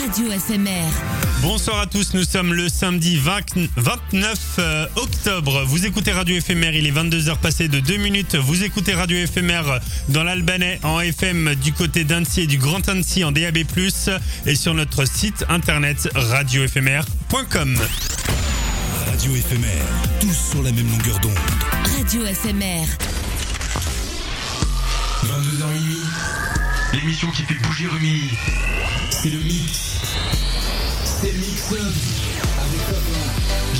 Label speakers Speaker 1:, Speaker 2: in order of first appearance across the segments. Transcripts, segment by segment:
Speaker 1: Radio FMR.
Speaker 2: Bonsoir à tous, nous sommes le samedi 20 29 euh, octobre. Vous écoutez Radio FMR, il est 22h passé de 2 minutes. Vous écoutez Radio FMR dans l'Albanais en FM du côté d'Annecy et du Grand Annecy en DAB+, et sur notre site internet radiofmr.com.
Speaker 3: Radio éphémère, tous sur la même longueur d'onde.
Speaker 1: Radio FMR.
Speaker 4: 22h minuit, l'émission qui fait bouger Rumi. C'est le mix. C'est le mix.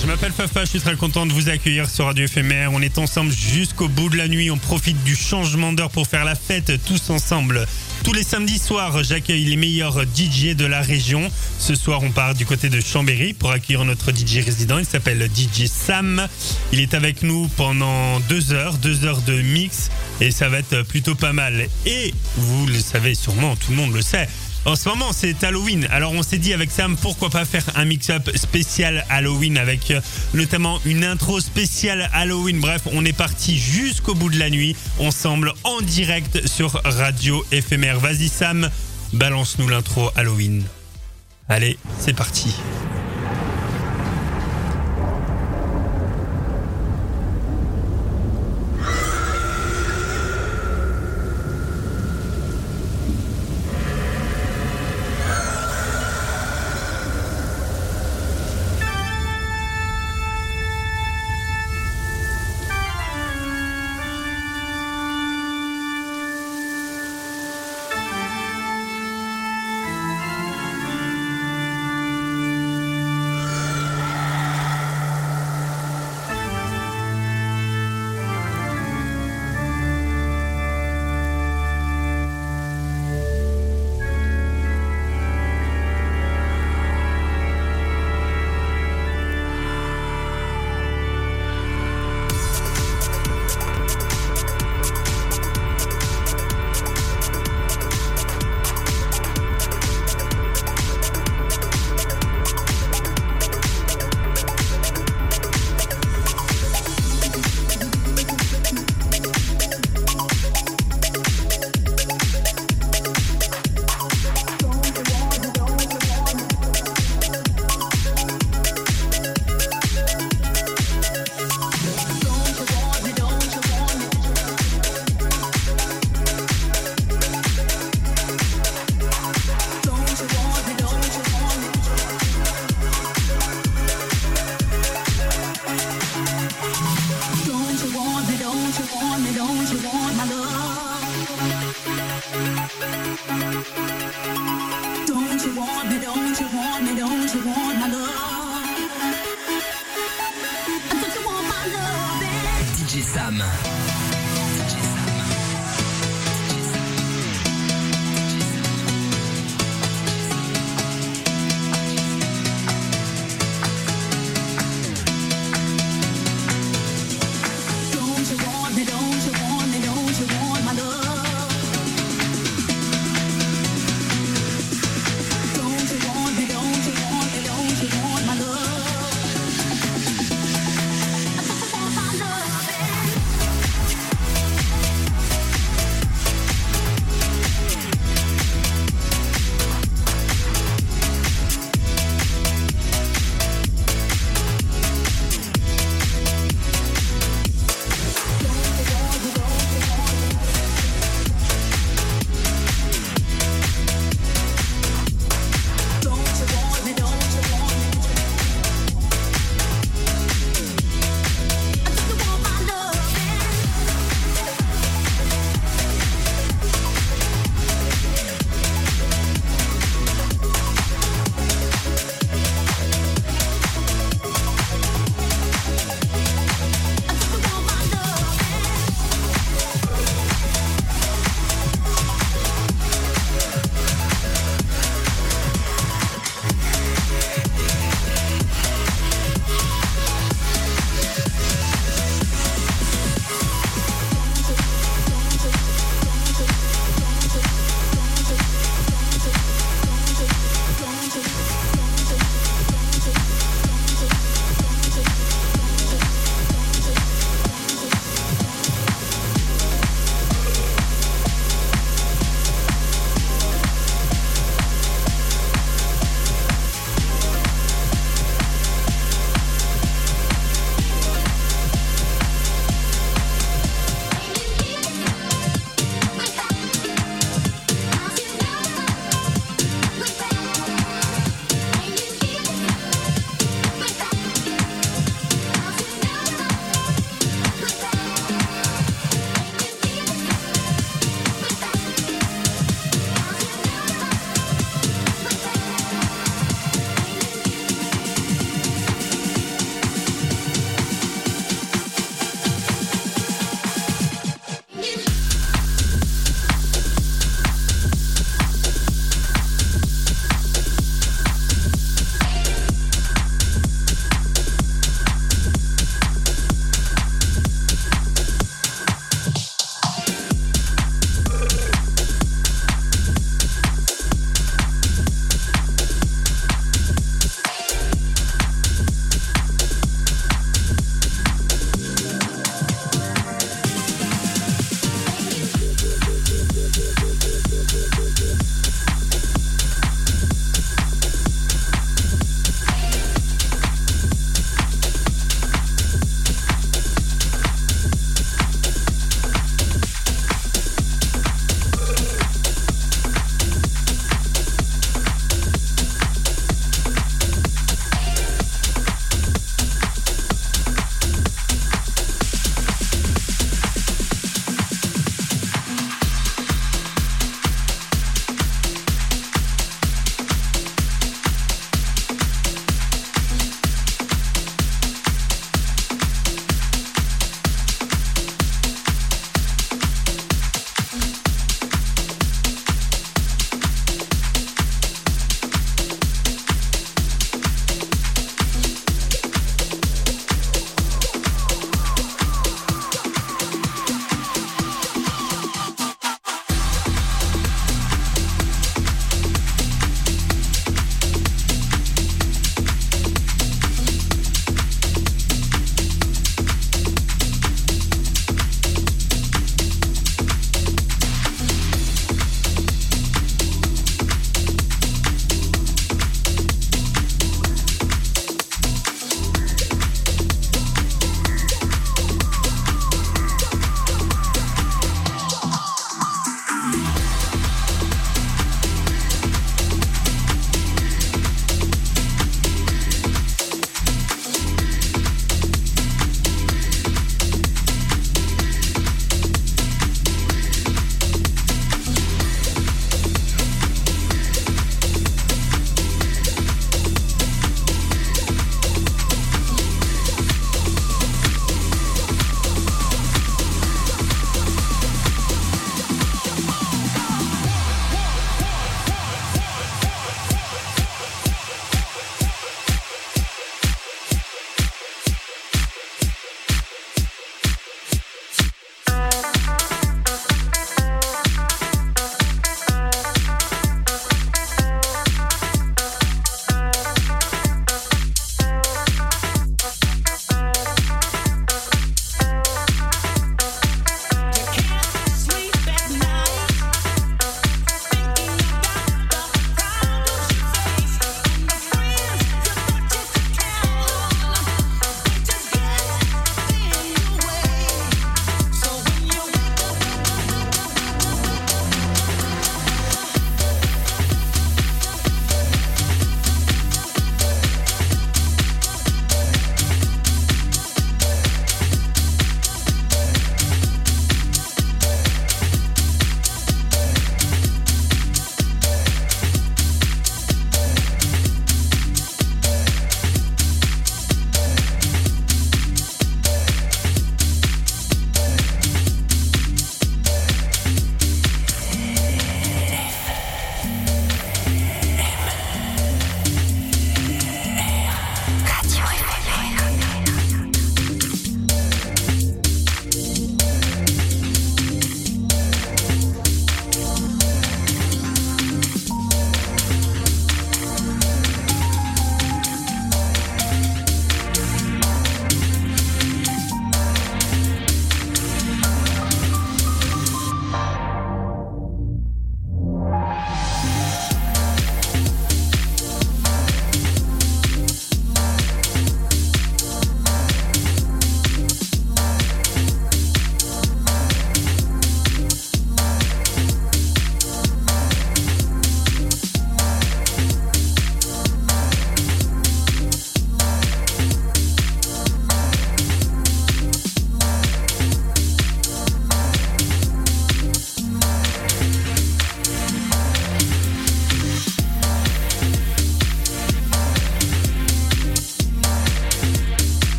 Speaker 2: Je m'appelle Fafa, je suis très content de vous accueillir sur Radio FMR. On est ensemble jusqu'au bout de la nuit. On profite du changement d'heure pour faire la fête tous ensemble. Tous les samedis soirs, j'accueille les meilleurs DJ de la région. Ce soir, on part du côté de Chambéry pour accueillir notre DJ résident. Il s'appelle DJ Sam. Il est avec nous pendant deux heures, deux heures de mix et ça va être plutôt pas mal. Et vous le savez sûrement, tout le monde le sait. En ce moment, c'est Halloween. Alors, on s'est dit avec Sam, pourquoi pas faire un mix-up spécial Halloween avec euh, notamment une intro spéciale Halloween. Bref, on est parti jusqu'au bout de la nuit, ensemble, en direct sur Radio Éphémère. Vas-y, Sam, balance-nous l'intro Halloween. Allez, c'est parti.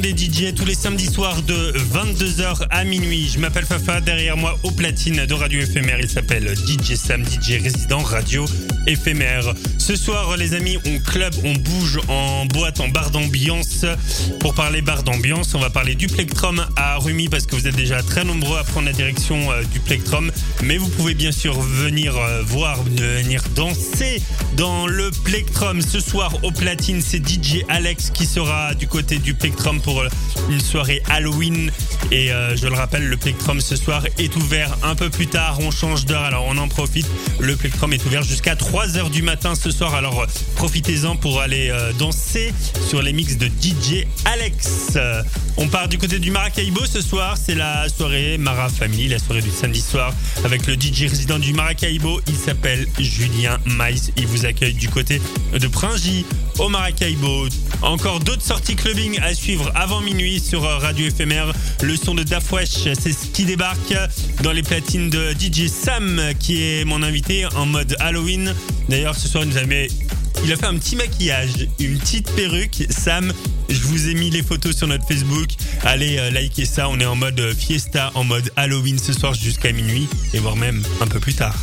Speaker 2: Des DJ tous les samedis soirs de 22h à minuit. Je m'appelle Fafa, derrière moi au platine de Radio Éphémère, il s'appelle DJ Sam, DJ résident Radio Éphémère. Ce soir, les amis, on club, on bouge en boîte, en bar d'ambiance. Pour parler bar d'ambiance, on va parler du Plectrum à Rumi parce que vous êtes déjà très nombreux à prendre la direction euh, du Plectrum. Mais vous pouvez bien sûr venir euh, voir, venir danser dans le Plectrum. Ce soir, au platine, c'est DJ Alex qui sera du côté du Plectrum pour euh, une soirée Halloween. Et euh, je le rappelle, le Plectrum ce soir est ouvert un peu plus tard. On change d'heure, alors on en profite. Le Plectrum est ouvert jusqu'à 3h du matin ce soir. Alors euh, profitez-en pour aller euh, danser sur les mix de DJ Alex. On part du côté du Maracaibo ce soir. C'est la soirée Mara Family, la soirée du samedi soir avec le DJ résident du Maracaibo. Il s'appelle Julien Maïs. Il vous accueille du côté de Pringy au Maracaibo. Encore d'autres sorties clubbing à suivre avant minuit sur Radio Éphémère. Le son de Dafwesh, c'est ce qui débarque dans les platines de DJ Sam, qui est mon invité en mode Halloween. D'ailleurs, ce soir, il nous a il a fait un petit maquillage, une petite perruque. Sam, je vous ai mis les photos sur notre Facebook. Allez euh, liker ça. On est en mode euh, fiesta, en mode Halloween ce soir jusqu'à minuit et voire même un peu plus tard.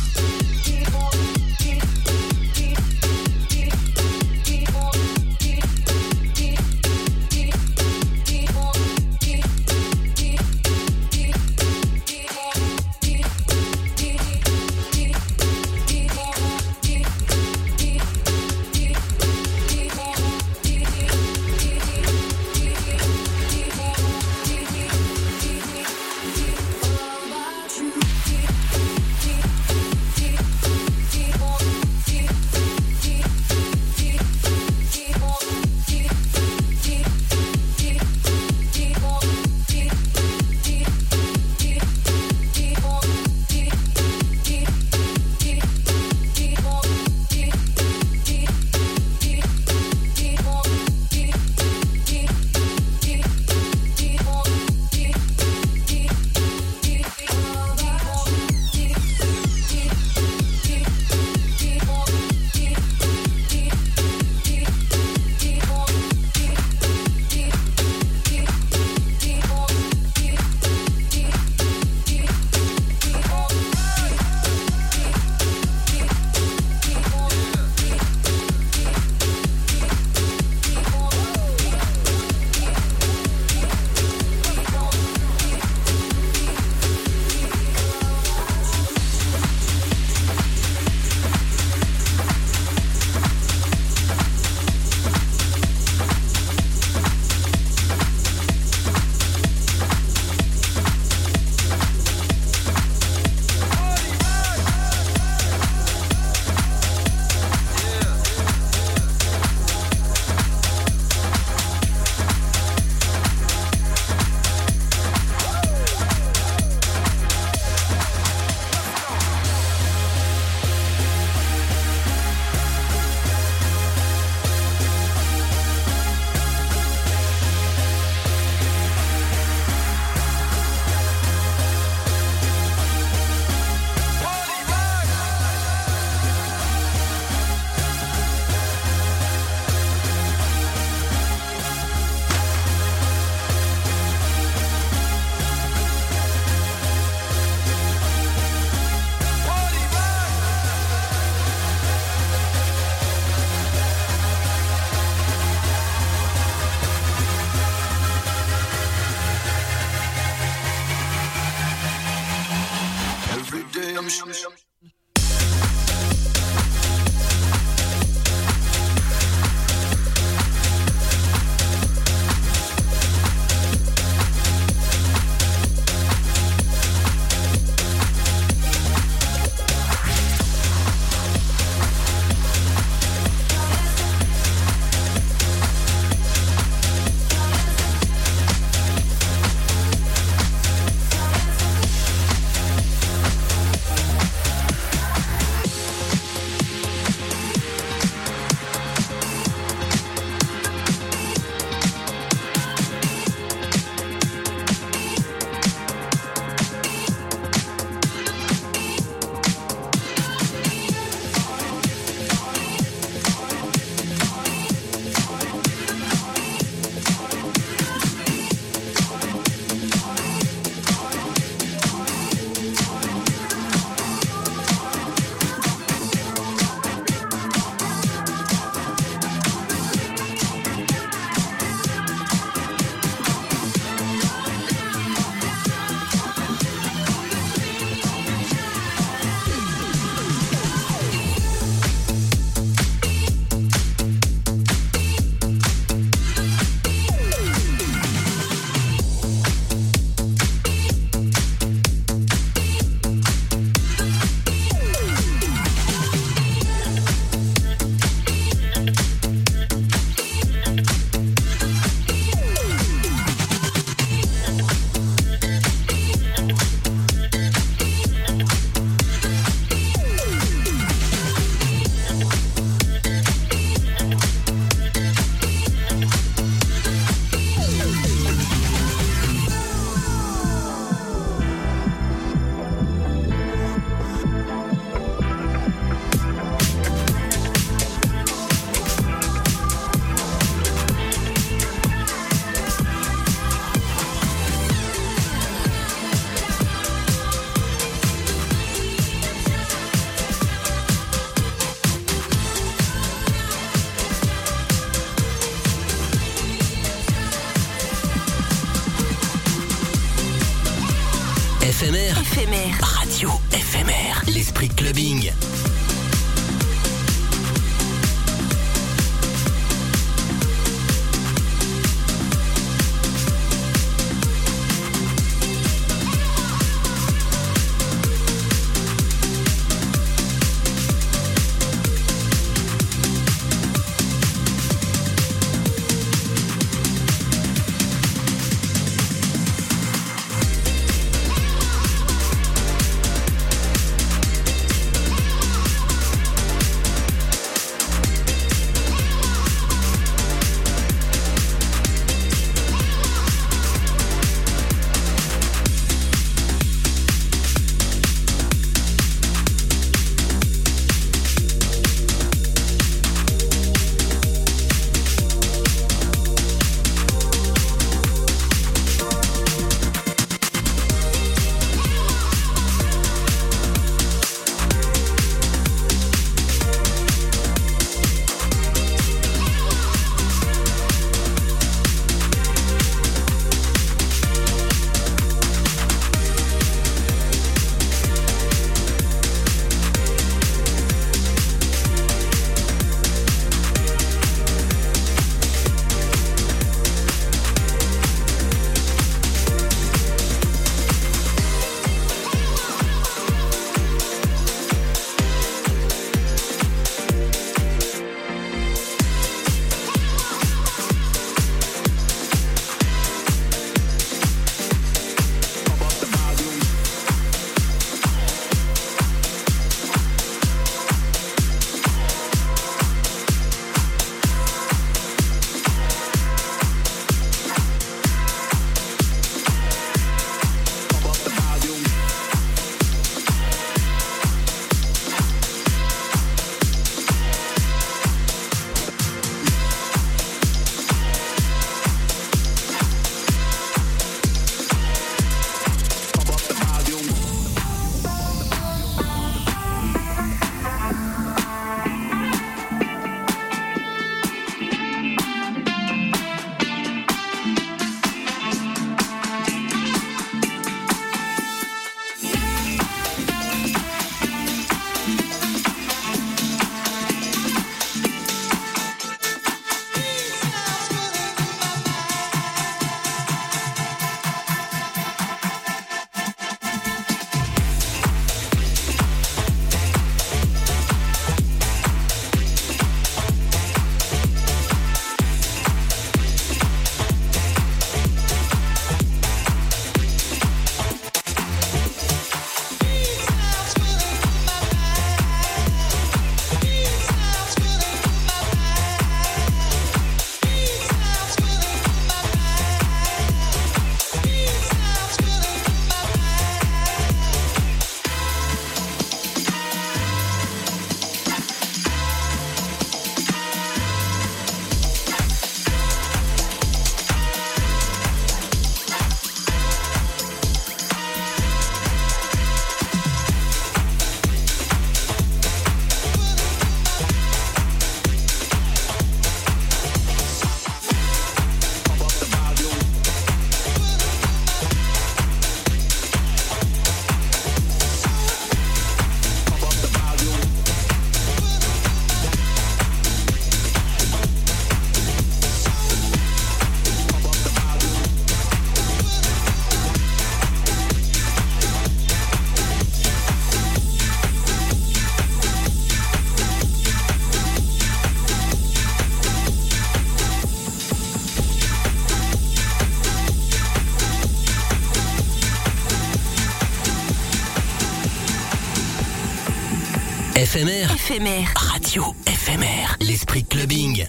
Speaker 5: Éphémère.
Speaker 1: Éphémère.
Speaker 5: Radio éphémère. L'esprit clubbing.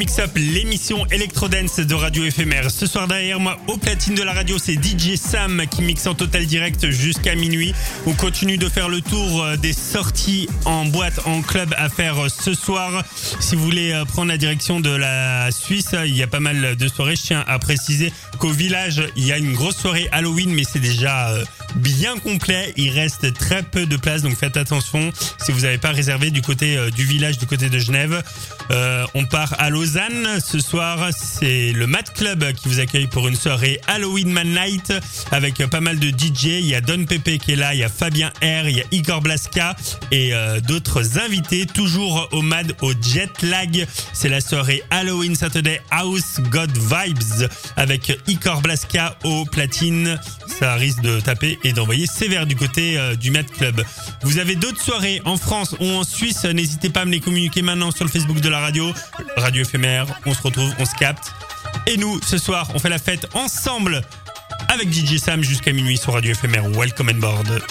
Speaker 2: Écoutez le Mix Up, l'émission Electro Dance de Radio Éphémère. Ce soir derrière moi, au platine de la radio, c'est DJ Sam qui mixe en total direct jusqu'à minuit. On continue de faire le tour euh, des sorties en boîte, en club à faire euh, ce soir. Si vous voulez euh, prendre la direction de la Suisse, il y a pas mal de soirées. Je tiens à préciser qu'au village, il y a une grosse soirée Halloween, mais c'est déjà bien complet. Il reste très peu de place, donc faites attention si vous n'avez pas réservé du côté du village, du côté de Genève. Euh, on part à Lausanne. Ce soir, c'est le Mad Club qui vous accueille pour une soirée Halloween Man Night avec pas mal de DJ. Il y a Don Pepe qui est là, il y a Fabien R, il y a Igor Blaska et euh, d'autres invités. Toujours au Mad au Jet Lag. C'est la soirée Halloween Saturday House God Vibes avec Igor Blaska au platine. Ça risque de taper et d'envoyer sévère du côté euh, du Mad Club. Vous avez d'autres soirées en France ou en Suisse? N'hésitez pas à me les communiquer maintenant sur le Facebook de la radio. Radio éphémère. On se retrouve, on se capte. Et nous, ce soir, on fait la fête ensemble avec DJ Sam jusqu'à minuit sur Radio éphémère. Welcome on board.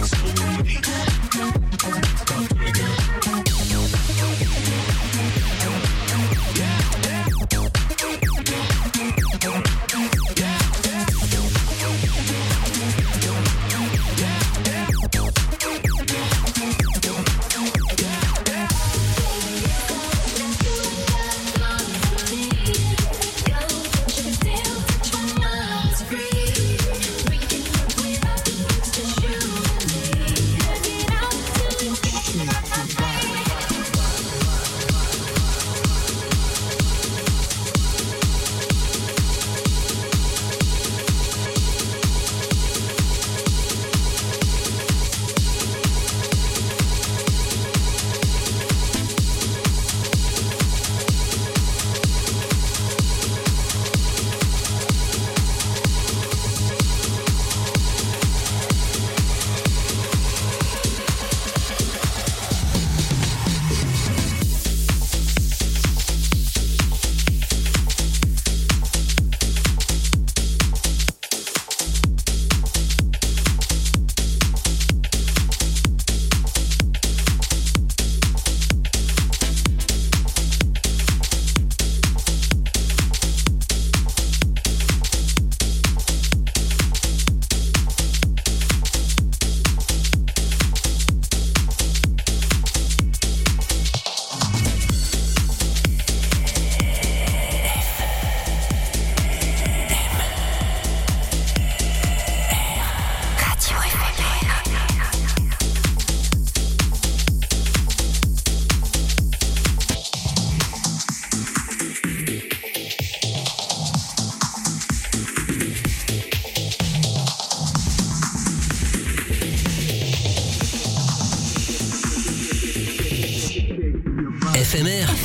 Speaker 5: Thanks.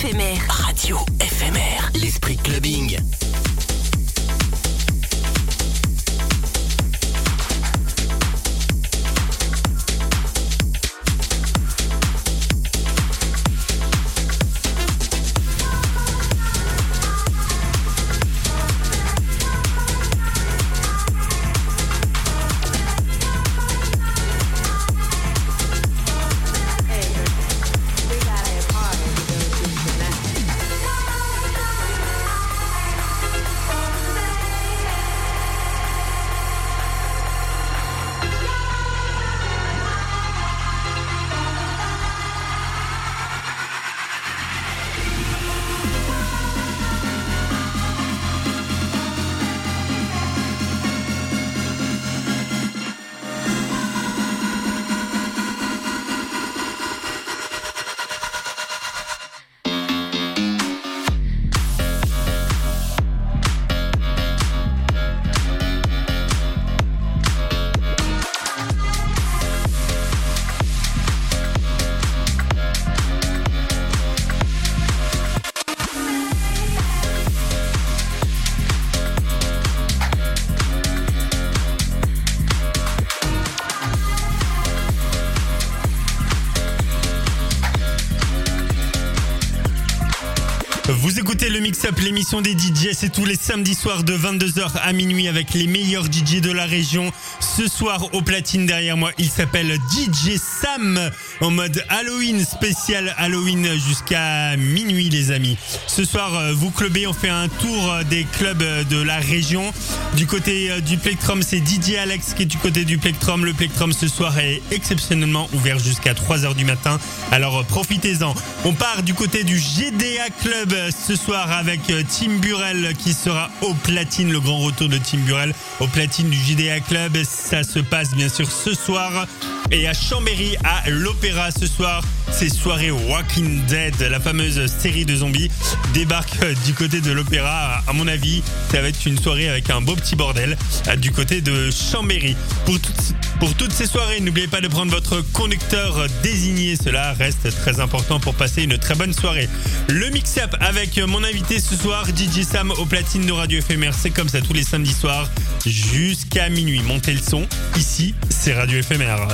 Speaker 1: Éphémère.
Speaker 2: Le Mix Up, l'émission des DJ, c'est tous les samedis soirs de 22h à minuit avec les meilleurs DJ de la région. Ce soir au platine derrière moi, il s'appelle DJ Sam en mode Halloween spécial Halloween jusqu'à minuit les amis. Ce soir, euh, vous clubez, on fait un tour euh, des clubs euh, de la région. Du côté du Plectrum, c'est DJ Alex qui est du côté du Plectrum. Le Plectrum ce soir est exceptionnellement ouvert jusqu'à 3h du matin. Alors profitez-en. On part du côté du GDA Club ce soir avec euh, Tim Burrell qui sera au platine, le grand retour de Tim Burrell au platine du GDA Club. Ça se passe bien sûr ce soir. Et à Chambéry, à l'Opéra ce soir, c'est soirée Walking Dead, la fameuse série de zombies, débarque euh, du côté de l'Opéra. À mon avis, ça va être une soirée avec un beau petit bordel euh, du côté de Chambéry. Pour, toutes- pour toutes ces soirées, n'oubliez pas de prendre votre conducteur désigné. Cela reste très important pour passer une très bonne soirée. Le mix-up avec mon invité ce soir, DJ Sam au platine de Radio Éphémère. C'est comme ça tous les samedis soirs jusqu'à minuit. Montez le son. Ici, c'est Radio Éphémère.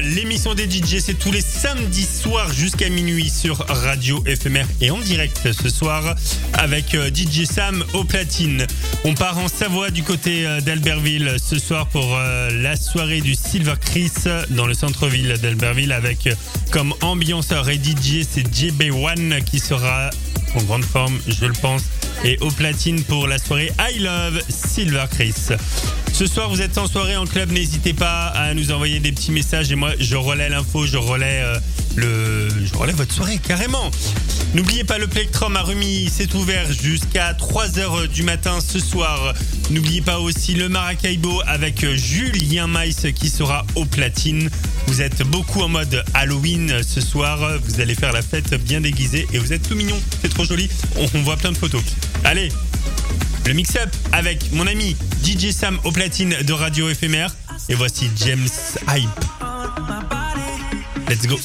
Speaker 2: L'émission des DJ, c'est tous les samedis soirs jusqu'à minuit sur Radio FMR et en direct ce soir avec euh, DJ Sam au platine. On part en Savoie du côté euh, d'Albertville ce soir pour euh, la soirée du Silver Chris dans le centre-ville d'Albertville avec comme ambianceur et DJ c'est JB1 qui sera en grande forme, je le pense, et au platine pour la soirée I Love Silver Chris. Ce soir, vous êtes en soirée en club, n'hésitez pas à nous envoyer des petits messages et moi, je relais l'info, je relais euh, le, je relais votre soirée carrément. N'oubliez pas le Plectrum à Rumi, c'est ouvert jusqu'à 3h du matin ce soir. N'oubliez pas aussi le Maracaibo avec Julien Maïs qui sera au platine. Vous êtes beaucoup en mode Halloween ce soir. Vous allez faire la fête bien déguisée et vous êtes tout mignon. C'est trop joli. On voit plein de photos. Allez, le mix-up avec mon ami DJ Sam au platine de Radio Éphémère. Et voici James Hype. Let's go.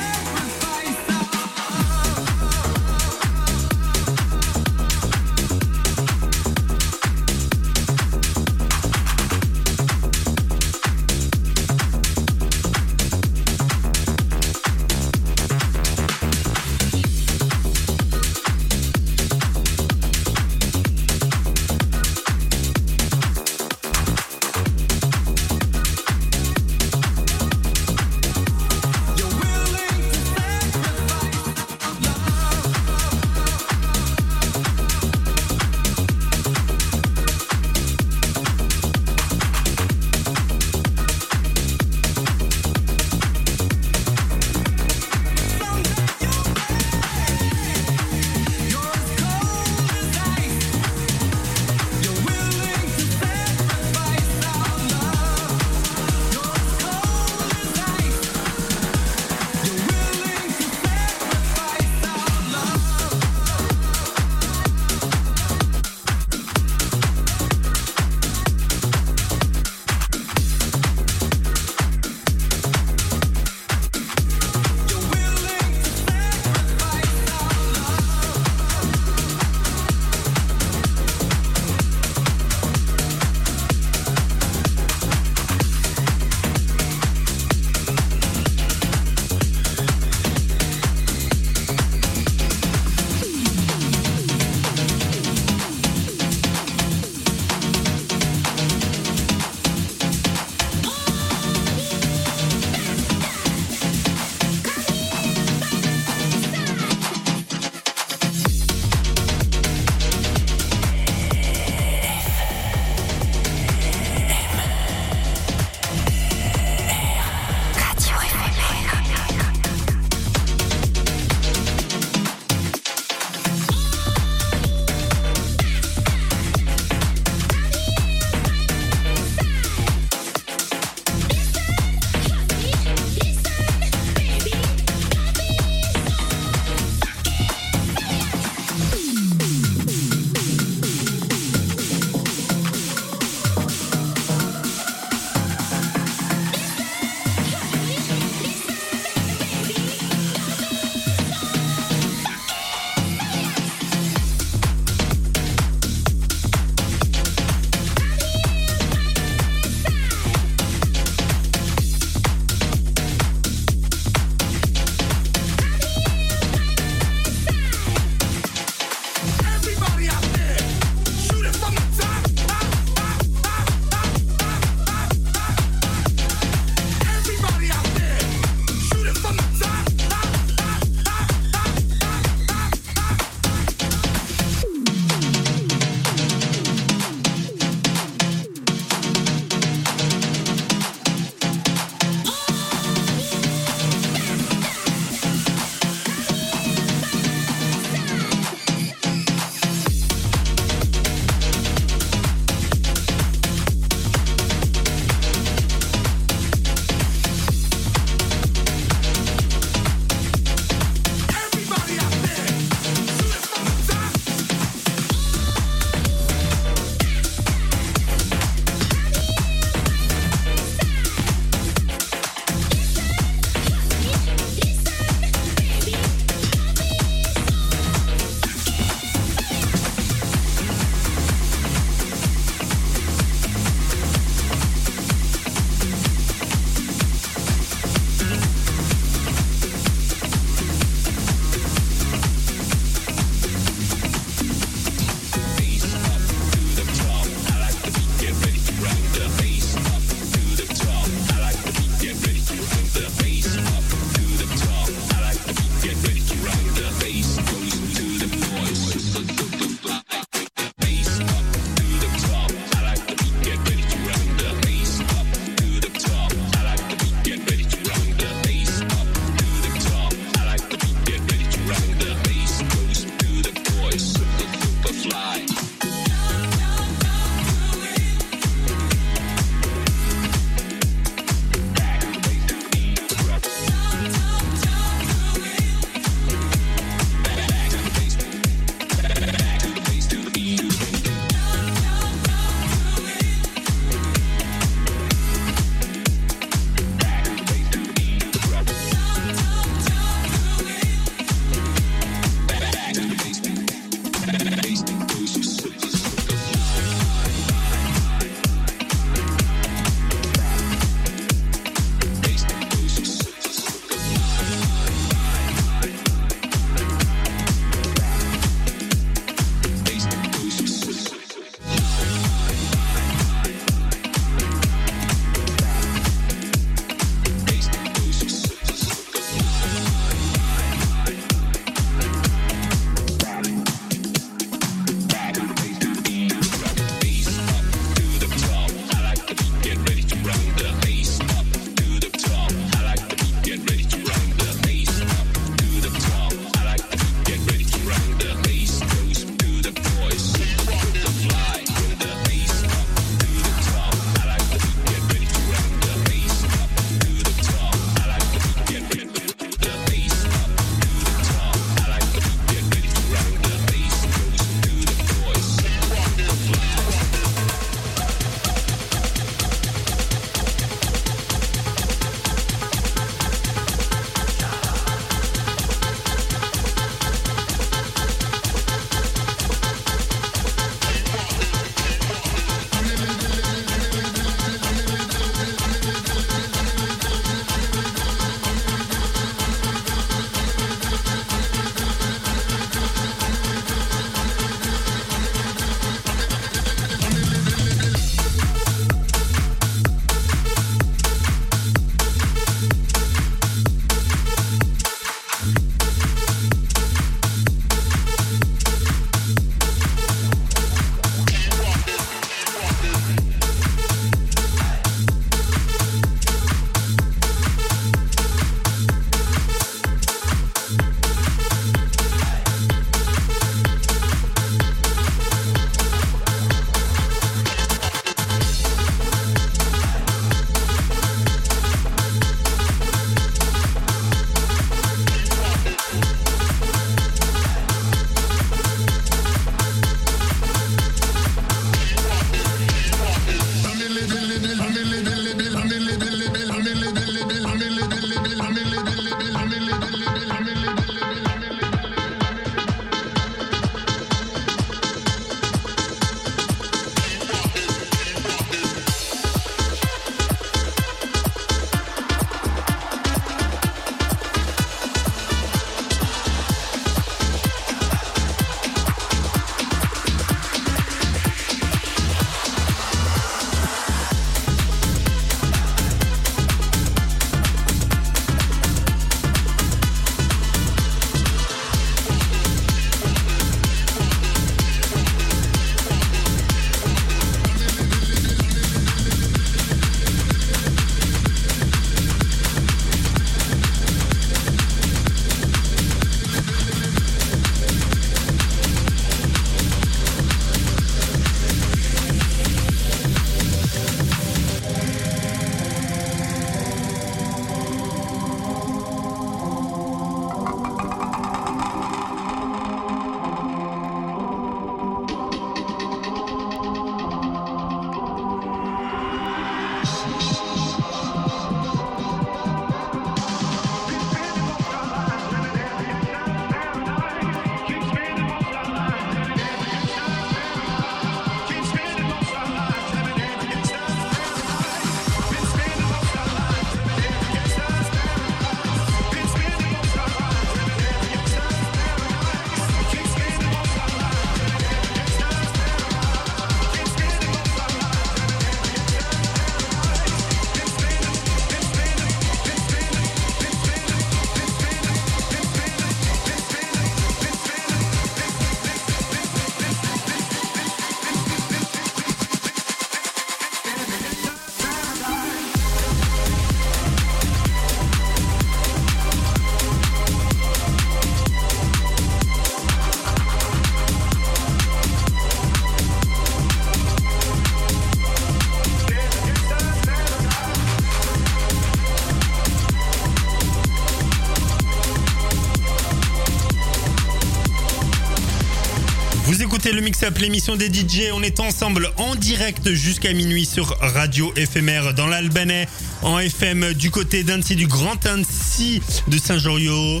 Speaker 2: Mix Up, l'émission des DJ. On est ensemble en direct jusqu'à minuit sur Radio Éphémère dans l'Albanais, en FM du côté d'Annecy, du Grand Annecy de Saint-Joriot.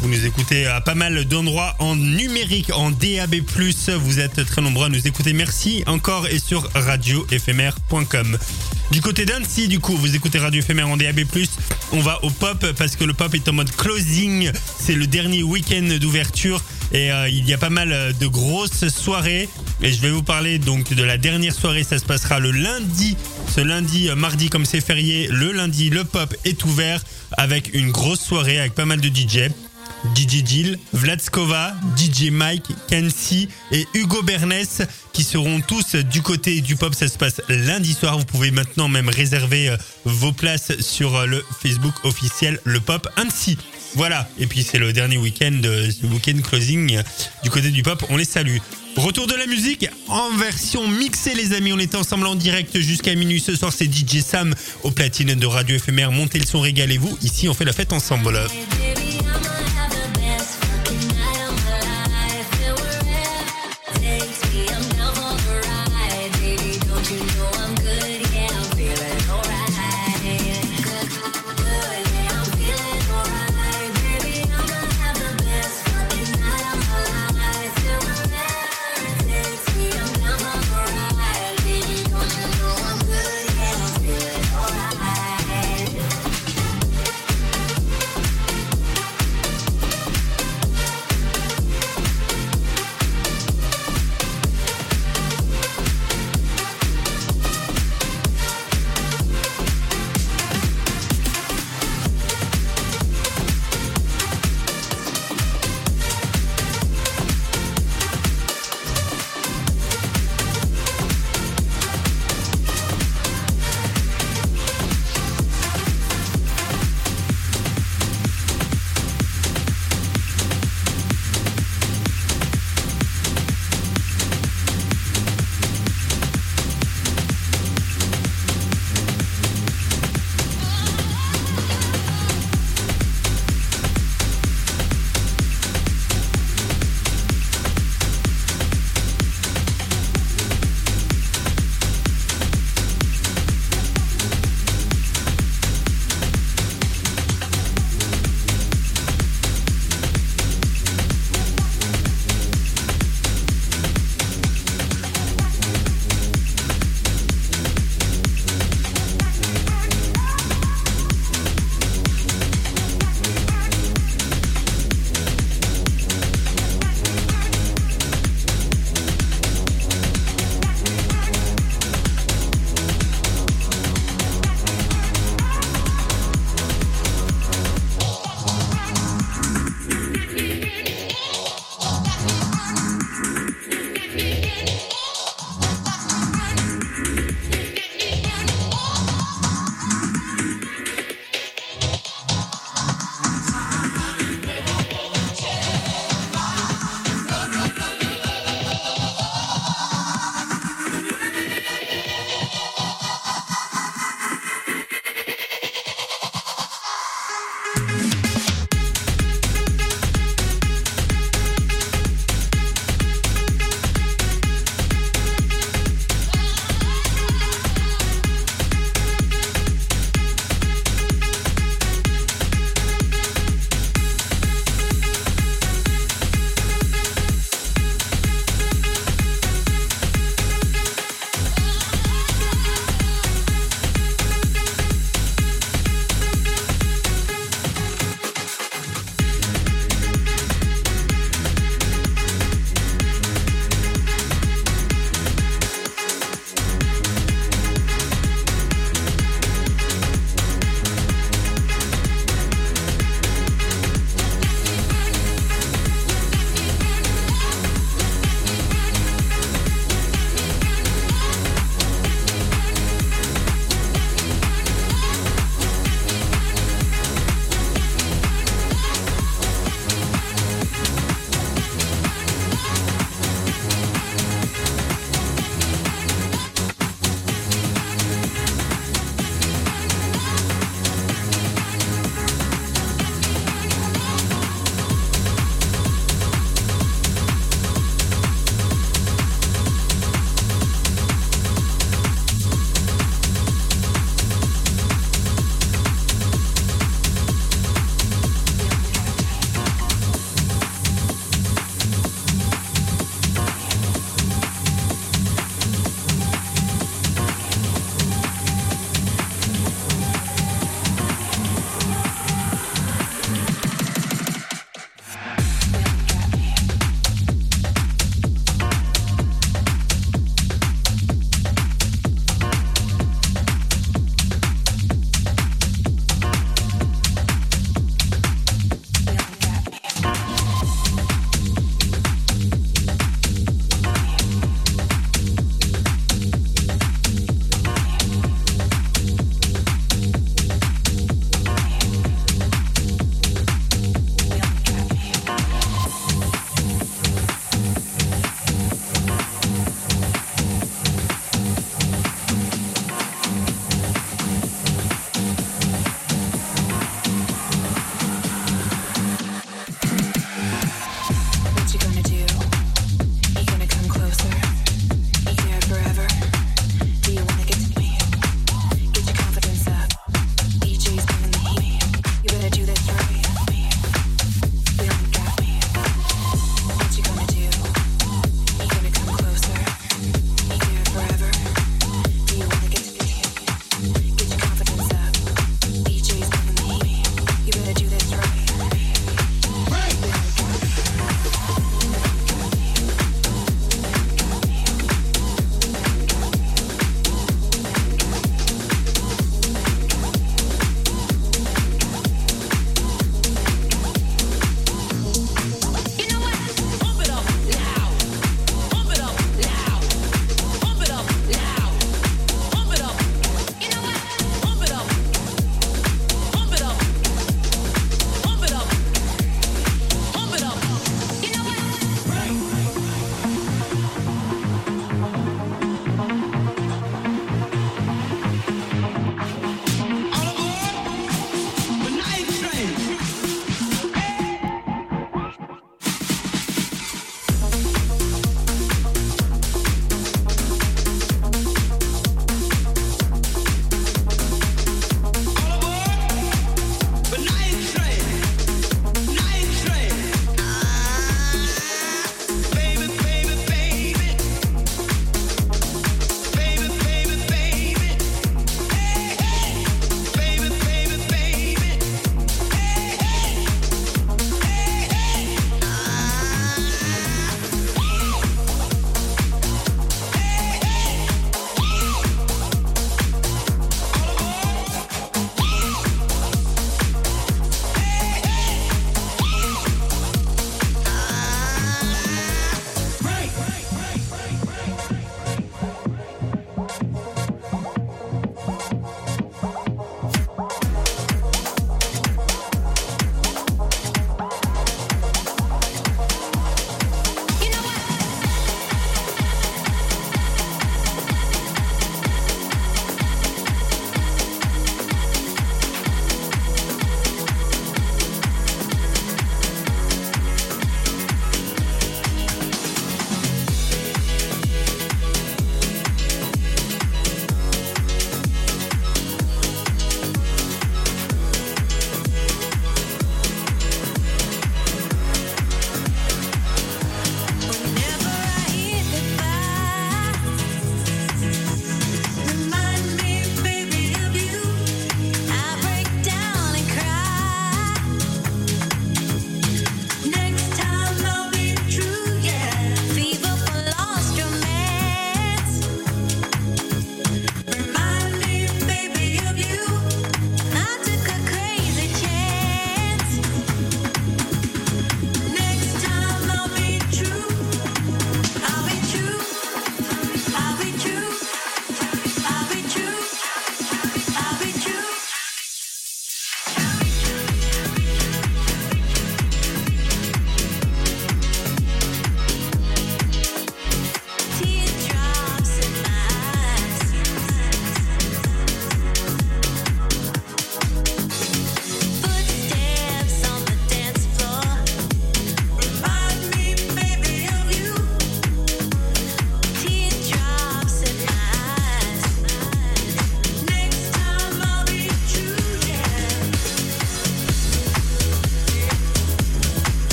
Speaker 2: Vous nous écoutez à pas mal d'endroits en numérique, en DAB+. Vous êtes très nombreux à nous écouter. Merci encore et sur radioéphémère.com. Du côté d'Annecy, du coup, vous écoutez Radio Éphémère en DAB+. On va au pop parce que le pop est en mode closing. C'est le dernier week-end d'ouverture et euh, il y a pas mal de grosses soirées. Et je vais vous parler donc de la dernière soirée. Ça se passera le lundi. Ce lundi, euh, mardi, comme c'est férié, le lundi, le pop est ouvert avec une grosse soirée avec pas mal de DJ. DJ Dill, Vladskova, DJ Mike, Kensi et Hugo Bernès qui seront tous du côté du pop. Ça se passe lundi soir. Vous pouvez maintenant même réserver euh, vos places sur euh, le Facebook officiel Le Pop Annecy. Voilà. Et puis c'est le dernier week-end, euh, ce week-end closing du côté du pop. On les salue. Retour de la musique en version mixée les amis, on est ensemble en direct jusqu'à minuit ce soir, c'est DJ Sam au platine de Radio Éphémère, montez le son, régalez-vous, ici on fait la fête ensemble.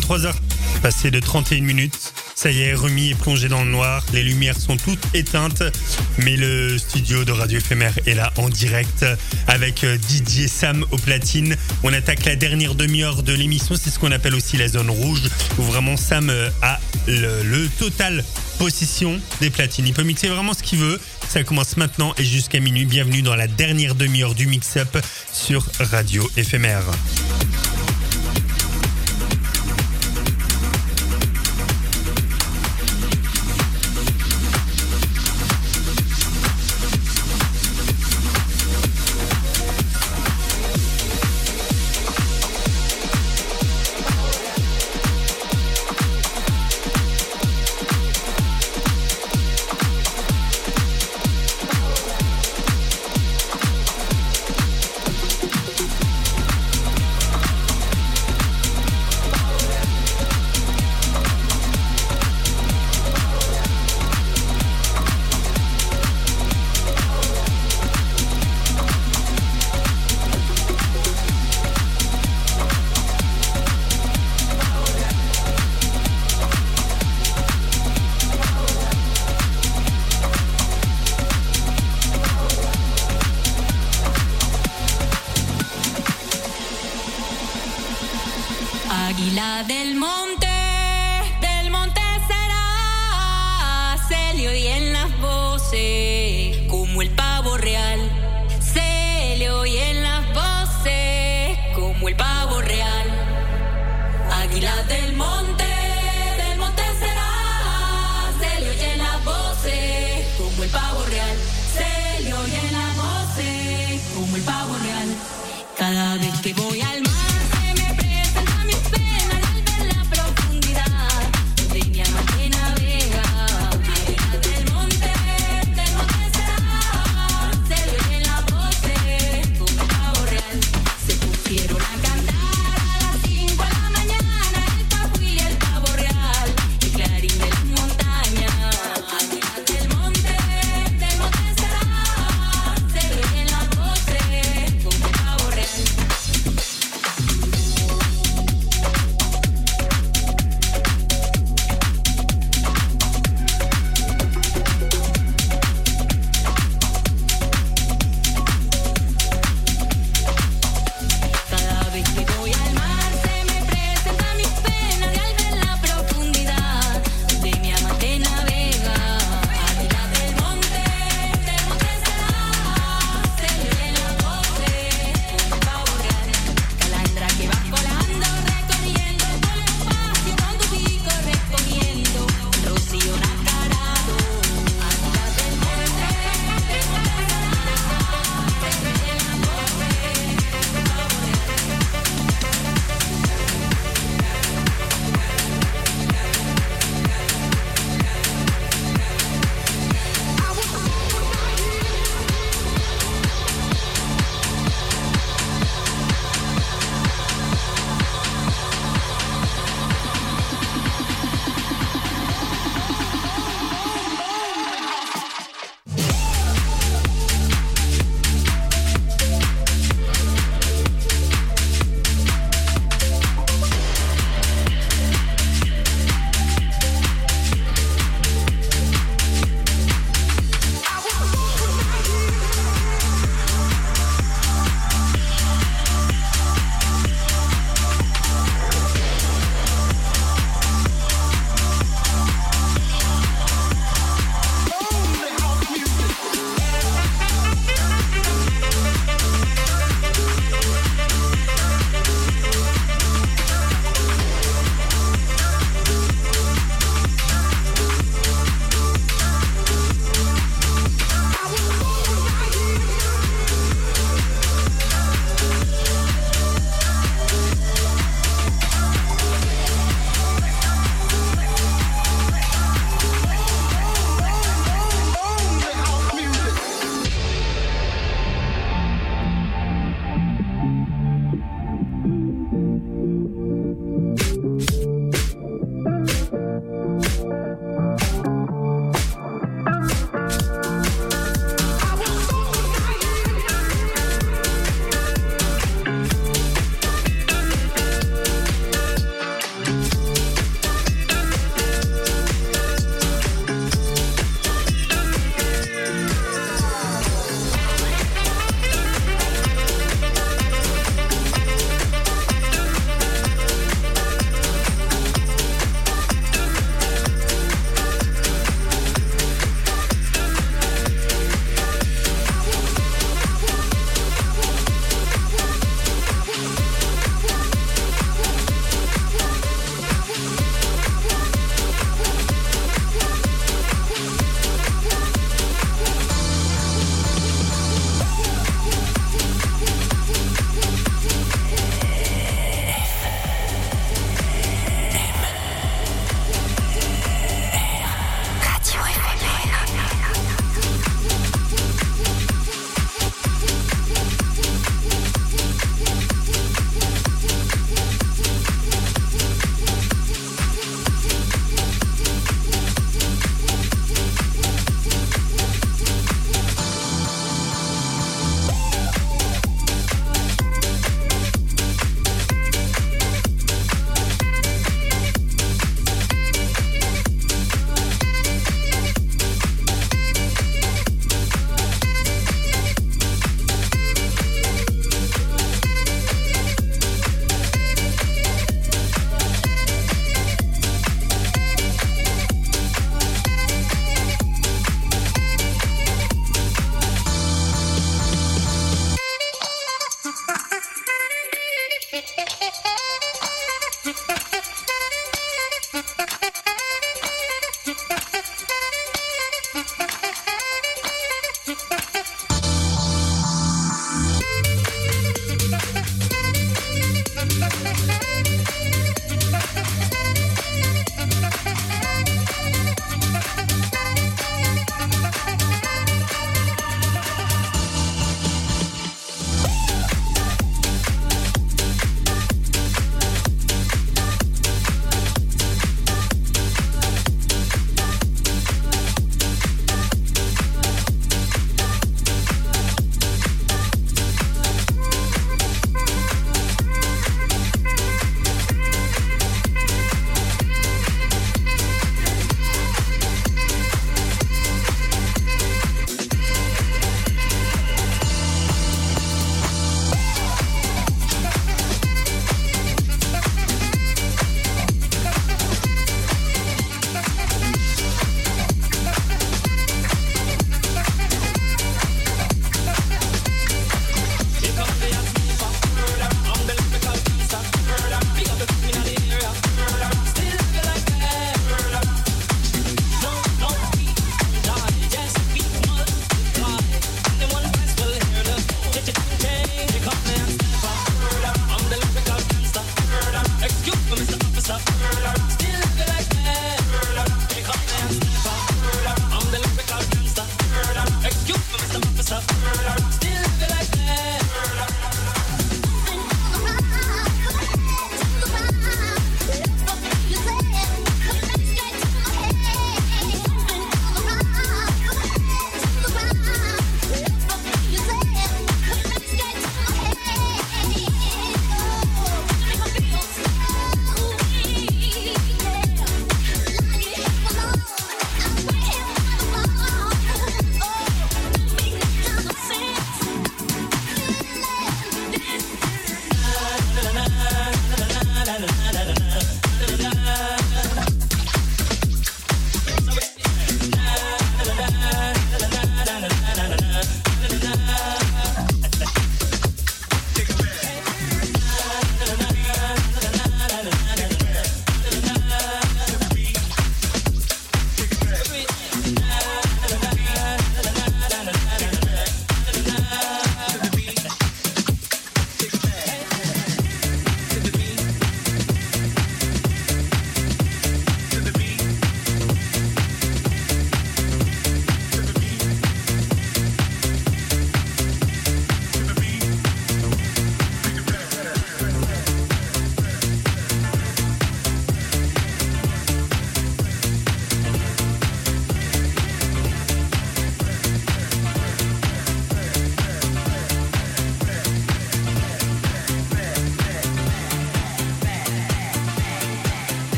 Speaker 2: 23h passées de 31 minutes. Ça y est, Rumi est plongé dans le noir, les lumières sont toutes éteintes, mais le studio de Radio Éphémère est là en direct avec euh, Didier Sam au platine. On attaque la dernière demi-heure de l'émission, c'est ce qu'on appelle aussi la zone rouge, où vraiment Sam euh, a le, total possession des platines. Il peut mixer vraiment ce qu'il veut. Ça commence maintenant et jusqu'à minuit. Bienvenue dans la dernière demi-heure du mix-up sur Radio Éphémère.
Speaker 6: Cada vez que voy al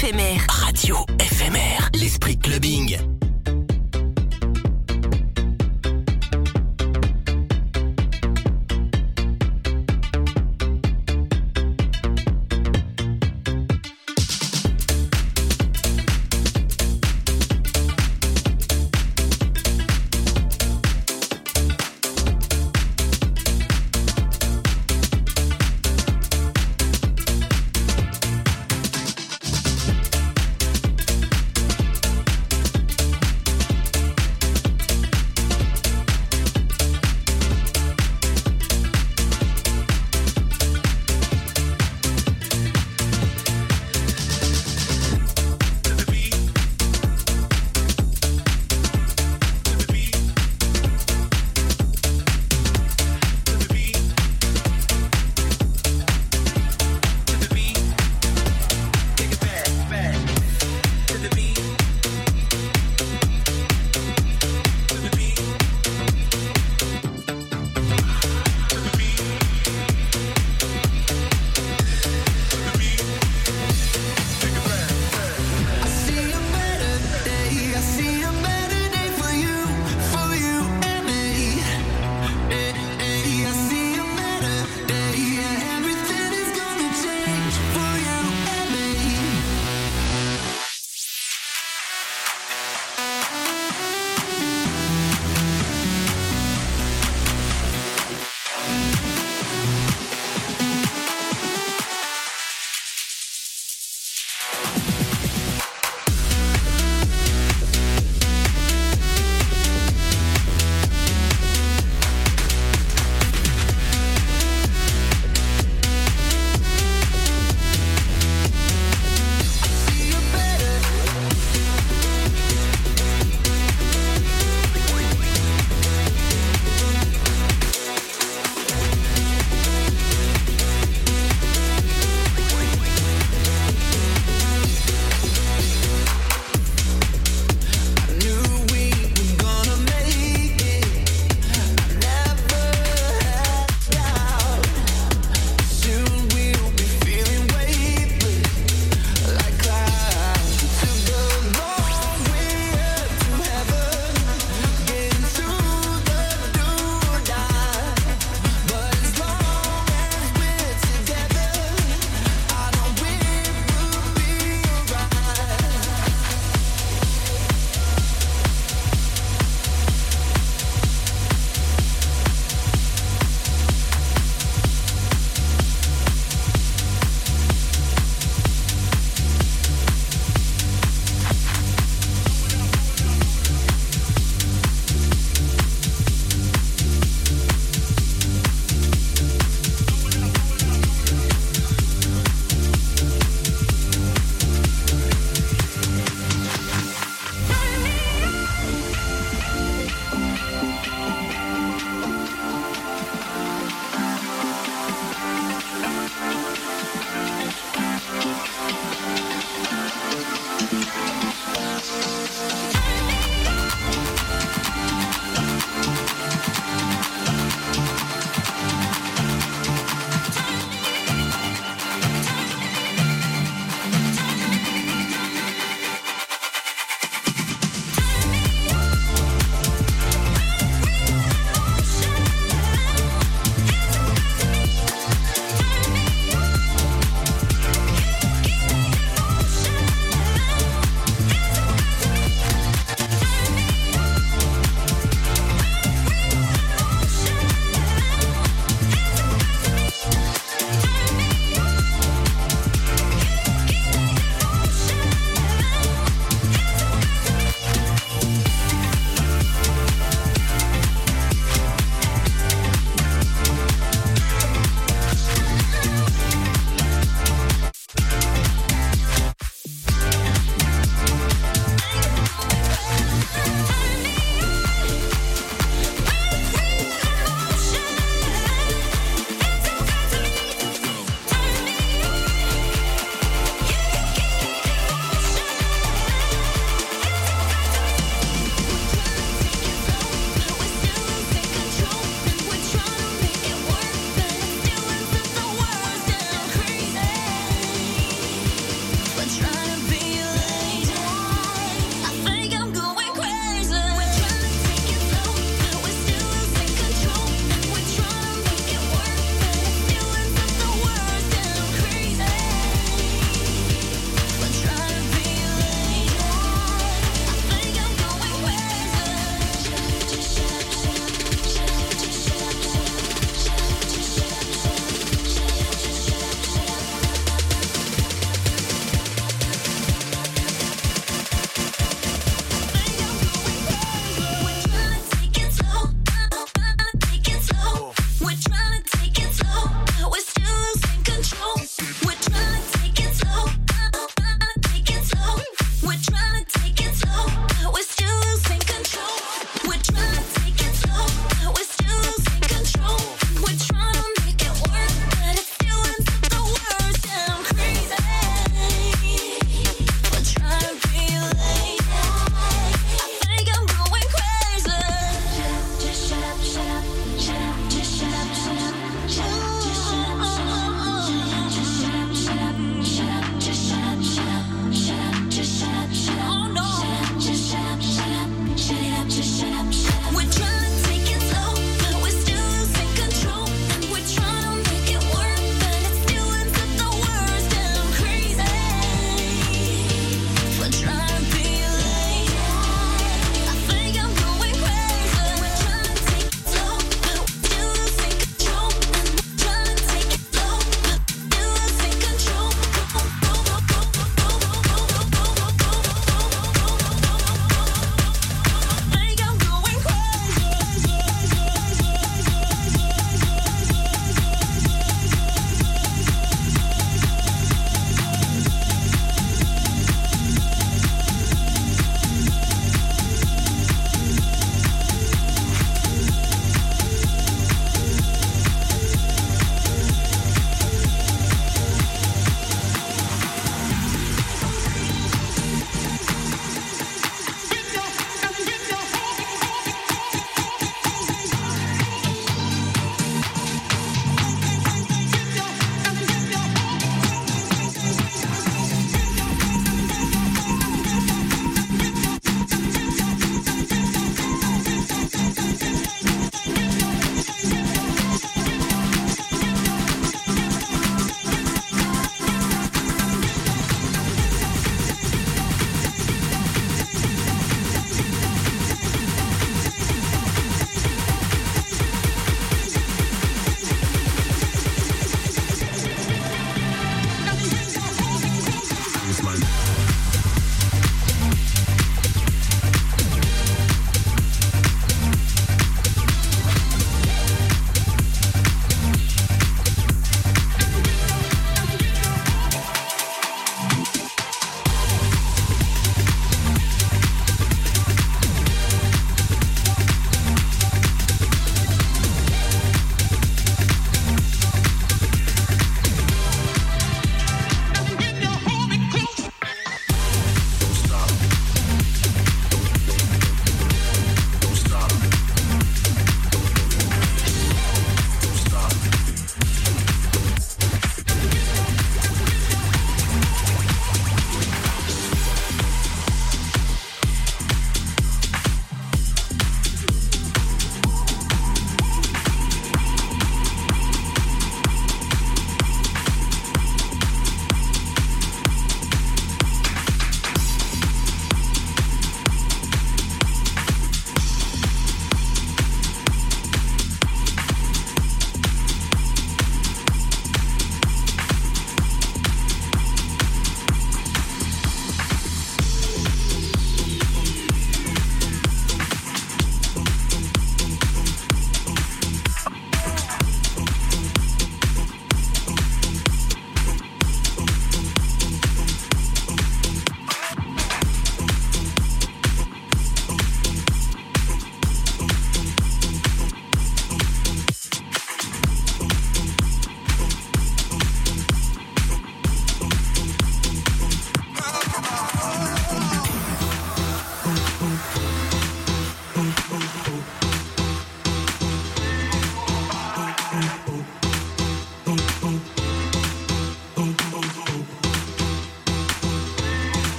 Speaker 1: Éphémère.
Speaker 5: Radio éphémère. L'esprit clubbing.